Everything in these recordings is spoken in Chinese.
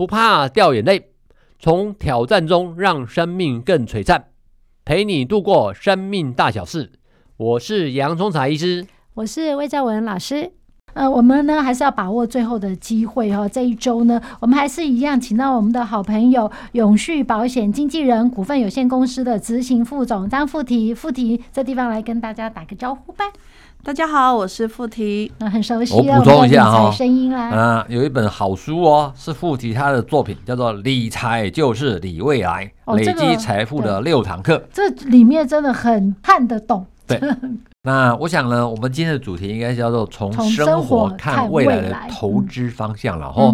不怕掉眼泪，从挑战中让生命更璀璨，陪你度过生命大小事。我是洋葱茶医师，我是魏兆文老师。呃，我们呢还是要把握最后的机会哈、哦。这一周呢，我们还是一样，请到我们的好朋友永续保险经纪人股份有限公司的执行副总张富提，富提这地方来跟大家打个招呼吧。大家好，我是傅提，那很熟悉。我补充一下哈，声音啦，啊，有一本好书哦，是傅提他的作品，叫做《理财就是理未来》，哦、累积财富的六堂课。这里面真的很看得懂。对，那我想呢，我们今天的主题应该叫做从生活看未来的投资方向了哈。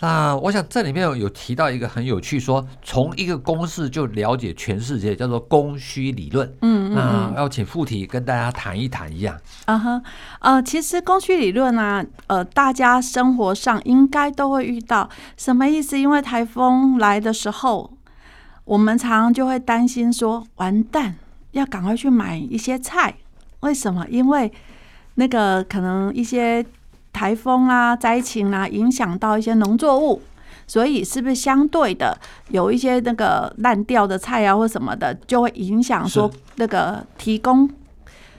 那我想这里面有提到一个很有趣，说从一个公式就了解全世界，叫做供需理论。嗯，嗯，那要请富缇跟大家谈一谈一样。啊哈，呃，其实供需理论呢、啊，呃，大家生活上应该都会遇到。什么意思？因为台风来的时候，我们常常就会担心说，完蛋，要赶快去买一些菜。为什么？因为那个可能一些。台风啊，灾情啊，影响到一些农作物，所以是不是相对的有一些那个烂掉的菜啊，或什么的，就会影响说那个提供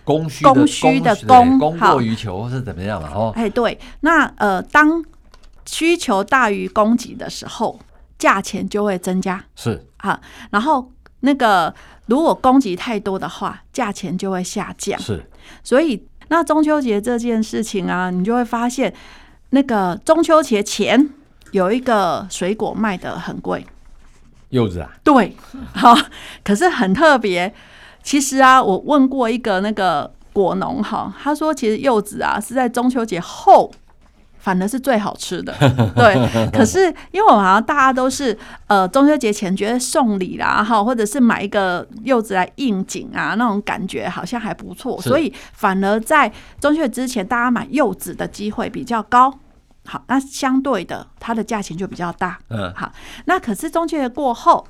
供需供需的供供过于求是怎么样嘛？哦，哎，对，那呃，当需求大于供给的时候，价钱就会增加，是。啊，然后那个如果供给太多的话，价钱就会下降，是，所以。那中秋节这件事情啊，你就会发现，那个中秋节前有一个水果卖得很贵，柚子啊。对，好，可是很特别。其实啊，我问过一个那个果农哈，他说其实柚子啊是在中秋节后。反而是最好吃的，对。可是因为我好像大家都是呃中秋节前觉得送礼啦哈，或者是买一个柚子来应景啊，那种感觉好像还不错，所以反而在中秋节之前，大家买柚子的机会比较高。好，那相对的它的价钱就比较大。嗯，好。那可是中秋节过后，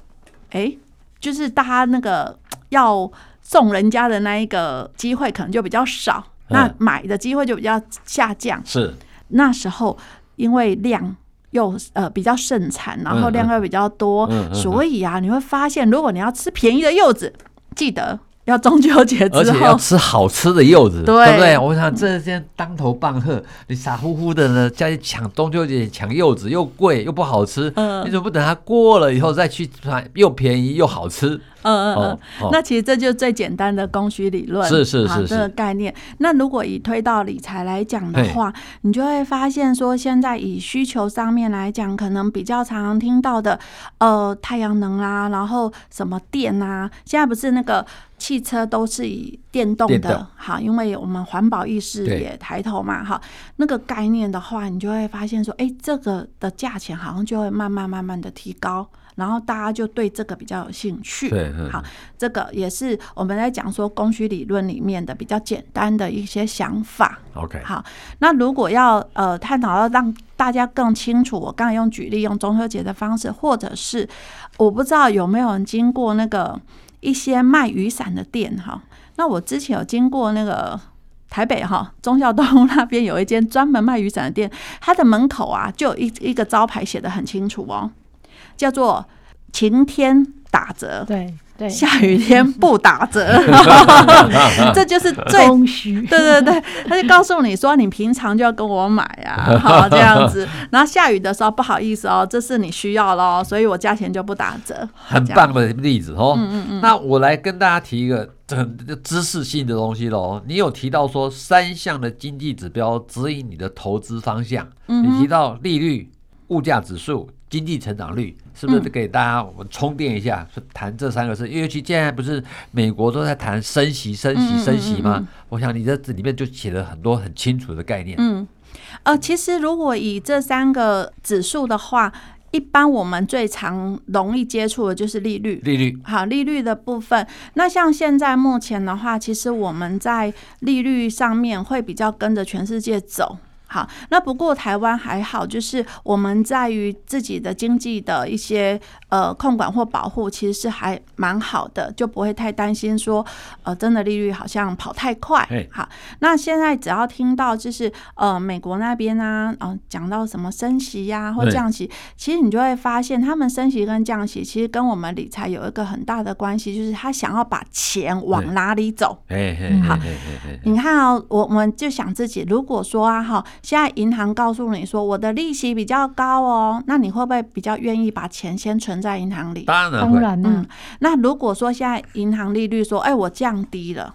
哎，就是大家那个要送人家的那一个机会可能就比较少，那买的机会就比较下降。是。那时候因为量又呃比较盛产，然后量又比较多，嗯嗯嗯嗯、所以啊，你会发现，如果你要吃便宜的柚子，记得要中秋节之后，而且要吃好吃的柚子，对，对不对？我想这些当头棒喝，你傻乎乎的呢，再去抢中秋节抢柚子，又贵又不好吃，嗯、你怎么不等它过了以后再去买，又便宜又好吃？嗯嗯嗯，那其实这就是最简单的供需理论，是是是，这个概念。那如果以推到理财来讲的话，你就会发现说，现在以需求上面来讲，可能比较常常听到的，呃，太阳能啊，然后什么电啊，现在不是那个汽车都是以电动的，好，因为我们环保意识也抬头嘛，哈，那个概念的话，你就会发现说，哎，这个的价钱好像就会慢慢慢慢的提高。然后大家就对这个比较有兴趣。对，好，这个也是我们在讲说供需理论里面的比较简单的一些想法。OK，好，那如果要呃探讨到让大家更清楚，我刚才用举例用中秋节的方式，或者是我不知道有没有人经过那个一些卖雨伞的店哈。那我之前有经过那个台北哈忠孝东路那边有一间专门卖雨伞的店，它的门口啊就有一一个招牌写得很清楚哦。叫做晴天打折，对对，下雨天不打折，这就是最供需。对对对，他就告诉你说，你平常就要跟我买啊，好这样子。然后下雨的时候不好意思哦，这是你需要咯，所以我价钱就不打折。很棒的例子哦。嗯嗯嗯。那我来跟大家提一个很知识性的东西喽。你有提到说三项的经济指标指引你的投资方向，你提到利率、物价指数。经济成长率是不是给大家我们充电一下？是谈这三个事，因为其实现在不是美国都在谈升息、升息、升息吗？我想你这里面就写了很多很清楚的概念。嗯，呃，其实如果以这三个指数的话，一般我们最常容易接触的就是利率，利率好，利率的部分。那像现在目前的话，其实我们在利率上面会比较跟着全世界走。好，那不过台湾还好，就是我们在于自己的经济的一些呃控管或保护，其实是还蛮好的，就不会太担心说呃真的利率好像跑太快。好，那现在只要听到就是呃美国那边啊，嗯、呃、讲到什么升息呀、啊、或降息，其实你就会发现他们升息跟降息其实跟我们理财有一个很大的关系，就是他想要把钱往哪里走。好，你看哦，我我们就想自己，如果说啊哈。现在银行告诉你说我的利息比较高哦，那你会不会比较愿意把钱先存在银行里？当然会。当然，嗯，那如果说现在银行利率说，哎，我降低了，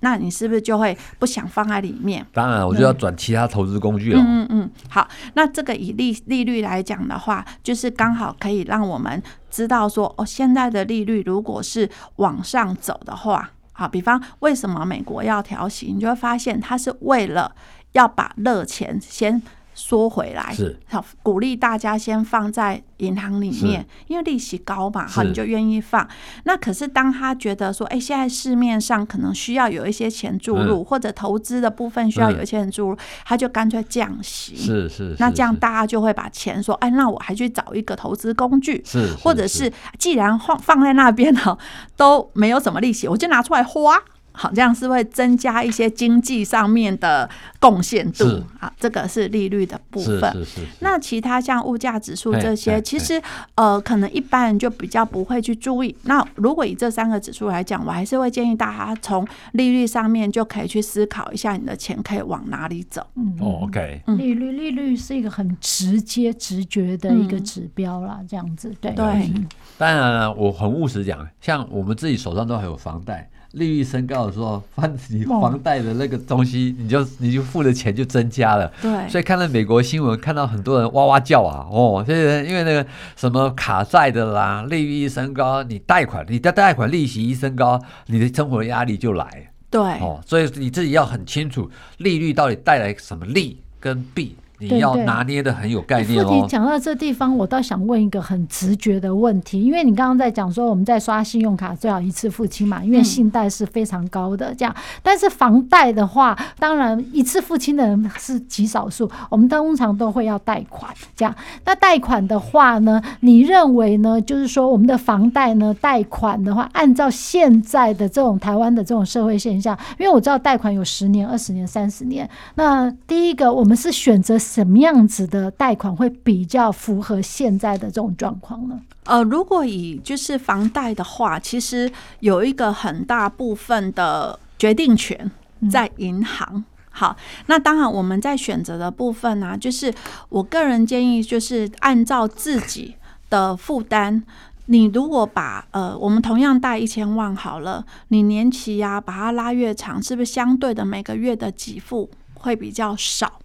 那你是不是就会不想放在里面？当然，我就要转其他投资工具了。嗯嗯，好，那这个以利利率来讲的话，就是刚好可以让我们知道说，哦，现在的利率如果是往上走的话，好，比方为什么美国要调息，你就会发现它是为了。要把热钱先缩回来，是。好鼓励大家先放在银行里面，因为利息高嘛，好你就愿意放。那可是当他觉得说，哎，现在市面上可能需要有一些钱注入，或者投资的部分需要有一些人注入，他就干脆降息。是是，那这样大家就会把钱说，哎，那我还去找一个投资工具，是，或者是既然放放在那边哈，都没有什么利息，我就拿出来花。好，这样是会增加一些经济上面的贡献度。啊，这个是利率的部分。是是是是。那其他像物价指数这些，其实呃，可能一般人就比较不会去注意。那如果以这三个指数来讲，我还是会建议大家从利率上面就可以去思考一下，你的钱可以往哪里走。嗯，OK。利率利率是一个很直接、直觉的一个指标啦，这样子。对对。当然了，我很务实讲，像我们自己手上都还有房贷。利率升高的时候，房你房贷的那个东西，你就你就付的钱就增加了。对，所以看到美国新闻，看到很多人哇哇叫啊，哦，这些因为那个什么卡债的啦，利率一升高，你贷款你的贷款利息一升高，你的生活压力就来。对，哦，所以你自己要很清楚利率到底带来什么利跟弊。你要拿捏的很有概念哦。讲到这地方，我倒想问一个很直觉的问题，因为你刚刚在讲说我们在刷信用卡最好一次付清嘛，因为信贷是非常高的这样。但是房贷的话，当然一次付清的人是极少数，我们通常都会要贷款这样。那贷款的话呢，你认为呢？就是说我们的房贷呢，贷款的话，按照现在的这种台湾的这种社会现象，因为我知道贷款有十年、二十年、三十年。那第一个，我们是选择。什么样子的贷款会比较符合现在的这种状况呢？呃，如果以就是房贷的话，其实有一个很大部分的决定权在银行。嗯、好，那当然我们在选择的部分呢、啊，就是我个人建议，就是按照自己的负担。你如果把呃，我们同样贷一千万好了，你年期呀、啊，把它拉越长，是不是相对的每个月的给付会比较少？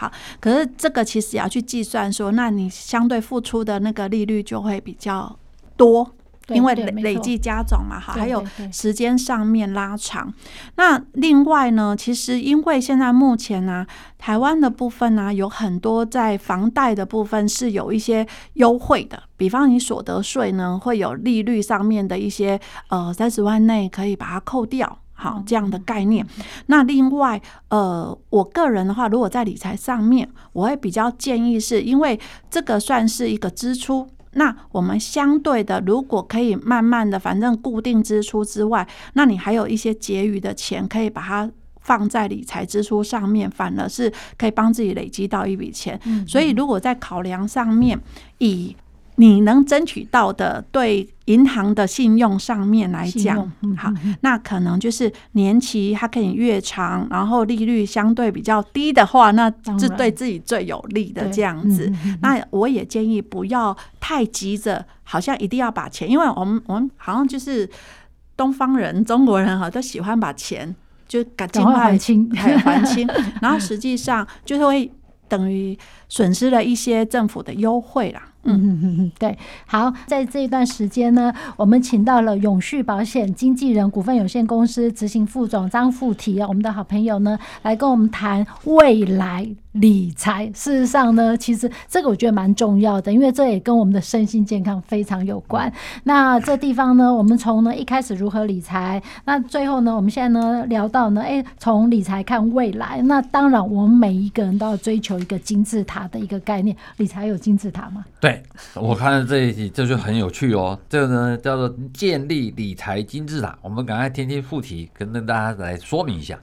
好，可是这个其实也要去计算说，那你相对付出的那个利率就会比较多，因为累累计加总嘛，哈，还有时间上面拉长。那另外呢，其实因为现在目前呢、啊，台湾的部分呢、啊，有很多在房贷的部分是有一些优惠的，比方你所得税呢，会有利率上面的一些呃三十万内可以把它扣掉。好，这样的概念。那另外，呃，我个人的话，如果在理财上面，我会比较建议是，因为这个算是一个支出。那我们相对的，如果可以慢慢的，反正固定支出之外，那你还有一些结余的钱，可以把它放在理财支出上面，反而是可以帮自己累积到一笔钱。所以，如果在考量上面，以你能争取到的，对银行的信用上面来讲，好，那可能就是年期它可以越长，然后利率相对比较低的话，那是对自己最有利的这样子。那我也建议不要太急着，好像一定要把钱，因为我们我们好像就是东方人、中国人哈，都喜欢把钱就赶尽快还清，还清，然后实际上就是会等于损失了一些政府的优惠啦。嗯嗯嗯，对，好，在这一段时间呢，我们请到了永续保险经纪人股份有限公司执行副总张富提啊，我们的好朋友呢，来跟我们谈未来理财。事实上呢，其实这个我觉得蛮重要的，因为这也跟我们的身心健康非常有关。那这地方呢，我们从呢一开始如何理财，那最后呢，我们现在呢聊到呢，哎，从理财看未来。那当然，我们每一个人都要追求一个金字塔的一个概念。理财有金字塔吗？对。我看这一题，这就很有趣哦。这个呢叫做建立理财金字塔。我们赶快听听附题，跟大家来说明一下。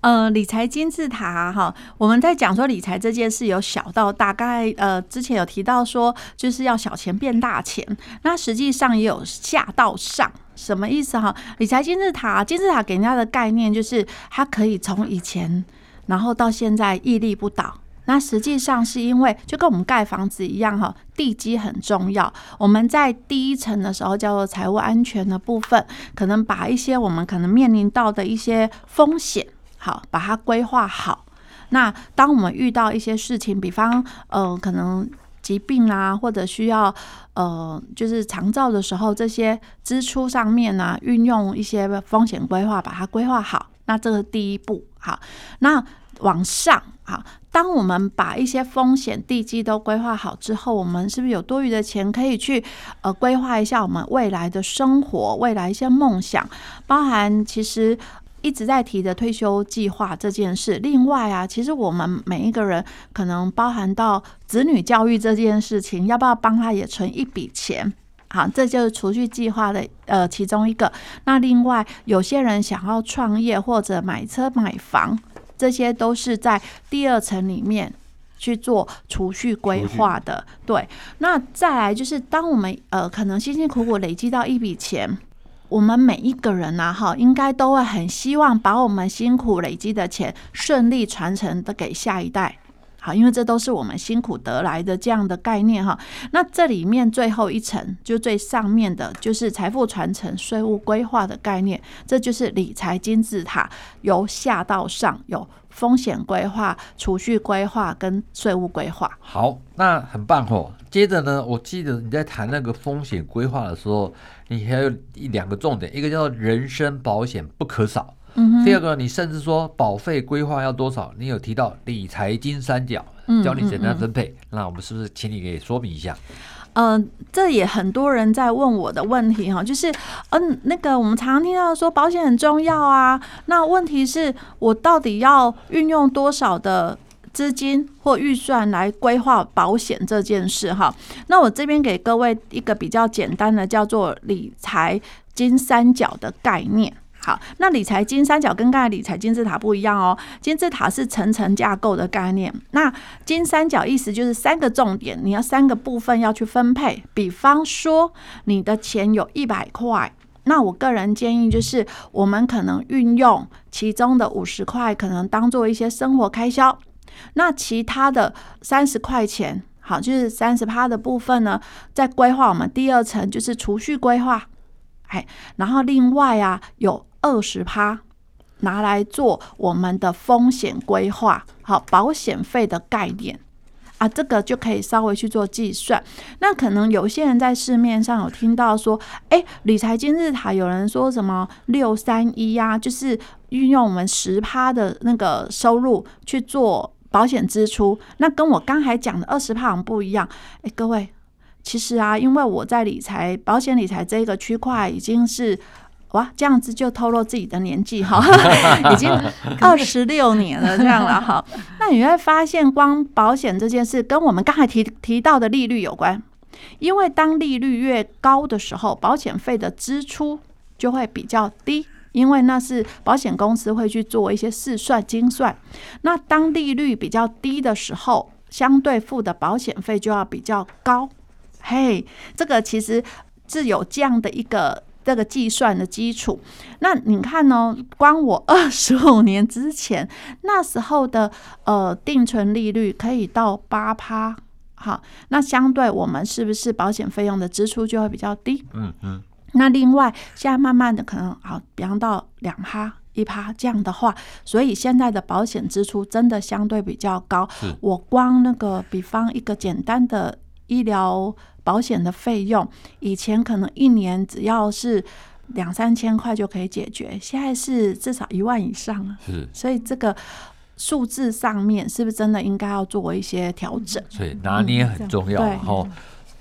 呃，理财金字塔哈，我们在讲说理财这件事，有小到大概呃，之前有提到说，就是要小钱变大钱。那实际上也有下到上，什么意思哈？理财金字塔，金字塔给人家的概念就是，它可以从以前，然后到现在屹立不倒。那实际上是因为就跟我们盖房子一样哈，地基很重要。我们在第一层的时候叫做财务安全的部分，可能把一些我们可能面临到的一些风险，好，把它规划好。那当我们遇到一些事情，比方呃可能疾病啊，或者需要呃就是长照的时候，这些支出上面呢，运用一些风险规划，把它规划好。那这个第一步，好，那往上好。当我们把一些风险地基都规划好之后，我们是不是有多余的钱可以去呃规划一下我们未来的生活、未来一些梦想，包含其实一直在提的退休计划这件事。另外啊，其实我们每一个人可能包含到子女教育这件事情，要不要帮他也存一笔钱？好，这就是储蓄计划的呃其中一个。那另外有些人想要创业或者买车买房。这些都是在第二层里面去做储蓄规划的，对。那再来就是，当我们呃可能辛辛苦苦累积到一笔钱，我们每一个人呢，哈，应该都会很希望把我们辛苦累积的钱顺利传承的给下一代。好，因为这都是我们辛苦得来的这样的概念哈。那这里面最后一层，就最上面的，就是财富传承、税务规划的概念。这就是理财金字塔，由下到上有风险规划、储蓄规划跟税务规划。好，那很棒哦。接着呢，我记得你在谈那个风险规划的时候，你还有一两个重点，一个叫做人身保险不可少。嗯，第二个，你甚至说保费规划要多少？你有提到理财金三角，教你怎样分配。嗯嗯嗯，那我们是不是请你给说明一下？嗯、呃，这也很多人在问我的问题哈，就是嗯，那个我们常常听到说保险很重要啊，那问题是我到底要运用多少的资金或预算来规划保险这件事哈？那我这边给各位一个比较简单的叫做理财金三角的概念。好，那理财金三角跟刚才理财金字塔不一样哦。金字塔是层层架构的概念，那金三角意思就是三个重点，你要三个部分要去分配。比方说，你的钱有一百块，那我个人建议就是，我们可能运用其中的五十块，可能当做一些生活开销。那其他的三十块钱，好，就是三十趴的部分呢，在规划我们第二层就是储蓄规划。哎，然后另外啊有。二十趴拿来做我们的风险规划，好，保险费的概念啊，这个就可以稍微去做计算。那可能有些人在市面上有听到说，哎，理财金字塔有人说什么六三一呀，就是运用我们十趴的那个收入去做保险支出，那跟我刚才讲的二十趴好像不一样。哎，各位，其实啊，因为我在理财保险理财这个区块已经是。哇，这样子就透露自己的年纪哈，已经二十六年了这样了哈。那你会发现，光保险这件事跟我们刚才提提到的利率有关，因为当利率越高的时候，保险费的支出就会比较低，因为那是保险公司会去做一些试算精算。那当利率比较低的时候，相对付的保险费就要比较高。嘿，这个其实是有这样的一个。这个计算的基础，那你看呢？光我二十五年之前那时候的呃定存利率可以到八趴，好，那相对我们是不是保险费用的支出就会比较低？嗯嗯。那另外现在慢慢的可能好，比方到两趴一趴这样的话，所以现在的保险支出真的相对比较高。我光那个比方一个简单的医疗保险的费用，以前可能一年只要是两三千块就可以解决，现在是至少一万以上啊。是，所以这个数字上面是不是真的应该要做一些调整？所以拿捏很重要，然后。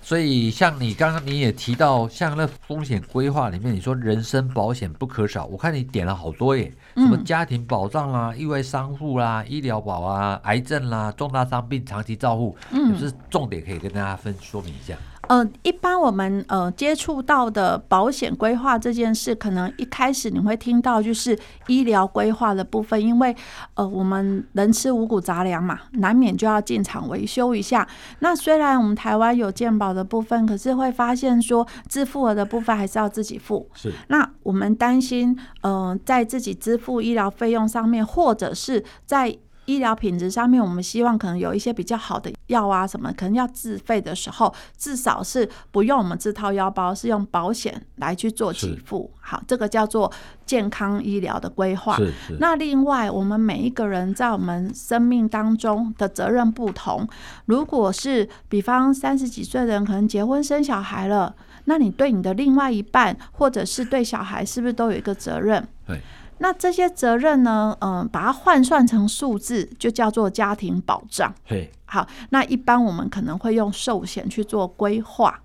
所以，像你刚刚你也提到，像那风险规划里面，你说人身保险不可少，我看你点了好多耶，什么家庭保障啦、啊、意外伤护啦、医疗保啊、癌症啦、重大伤病长期照护，嗯，有是重点可以跟大家分说明一下。呃，一般我们呃接触到的保险规划这件事，可能一开始你会听到就是医疗规划的部分，因为呃我们人吃五谷杂粮嘛，难免就要进厂维修一下。那虽然我们台湾有健保的部分，可是会发现说自付额的部分还是要自己付。是。那我们担心，呃，在自己支付医疗费用上面，或者是在医疗品质上面，我们希望可能有一些比较好的药啊，什么可能要自费的时候，至少是不用我们自掏腰包，是用保险来去做给付。好，这个叫做健康医疗的规划。那另外，我们每一个人在我们生命当中的责任不同。如果是比方三十几岁的人，可能结婚生小孩了，那你对你的另外一半，或者是对小孩，是不是都有一个责任？对。那这些责任呢？嗯、呃，把它换算成数字，就叫做家庭保障。对，好，那一般我们可能会用寿险去做规划。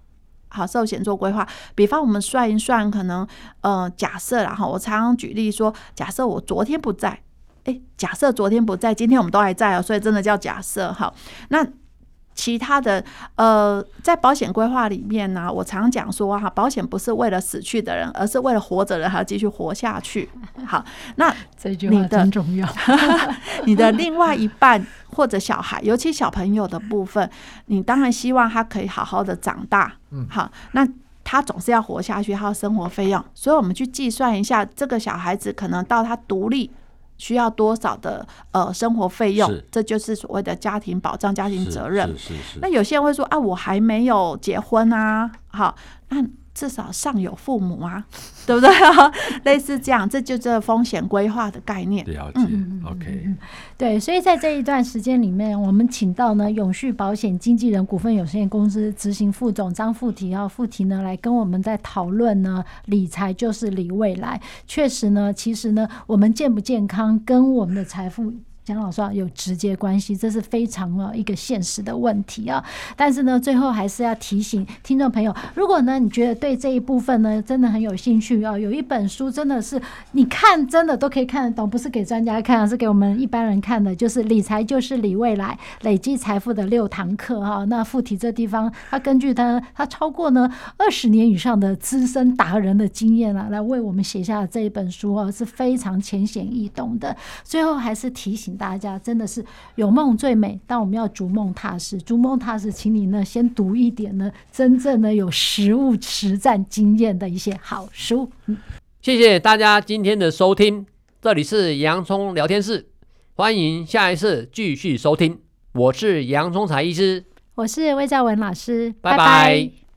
好，寿险做规划，比方我们算一算，可能呃，假设然后我常常举例说，假设我昨天不在，诶，假设昨天不在，今天我们都还在哦，所以真的叫假设。好，那。其他的，呃，在保险规划里面呢，我常讲说哈，保险不是为了死去的人，而是为了活着的人还要继续活下去。好，那这句话真重要。你的另外一半或者小孩，尤其小朋友的部分，你当然希望他可以好好的长大。嗯，好，那他总是要活下去，他要生活费用，所以我们去计算一下，这个小孩子可能到他独立。需要多少的呃生活费用？这就是所谓的家庭保障、家庭责任。是是是是。那有些人会说啊，我还没有结婚啊，好，那。至少上有父母啊，对不对？类似这样，这就这风险规划的概念。了解。嗯，OK。对，所以在这一段时间里面，我们请到呢永续保险经纪人股份有限公司执行副总张富提啊，富提呢来跟我们在讨论呢，理财就是理未来。确实呢，其实呢，我们健不健康跟我们的财富。讲老实话，有直接关系，这是非常啊一个现实的问题啊。但是呢，最后还是要提醒听众朋友，如果呢你觉得对这一部分呢真的很有兴趣啊，有一本书真的是你看真的都可以看得懂，不是给专家看，是给我们一般人看的，就是理财就是理未来，累积财富的六堂课哈。那富提这地方，他根据他他超过呢二十年以上的资深达人的经验啊，来为我们写下这一本书啊，是非常浅显易懂的。最后还是提醒。大家真的是有梦最美，但我们要逐梦踏实。逐梦踏实，请你呢先读一点呢真正的有实物实战经验的一些好书。嗯，谢谢大家今天的收听，这里是洋葱聊天室，欢迎下一次继续收听。我是杨聪财医师，我是魏兆文老师，拜拜。拜拜。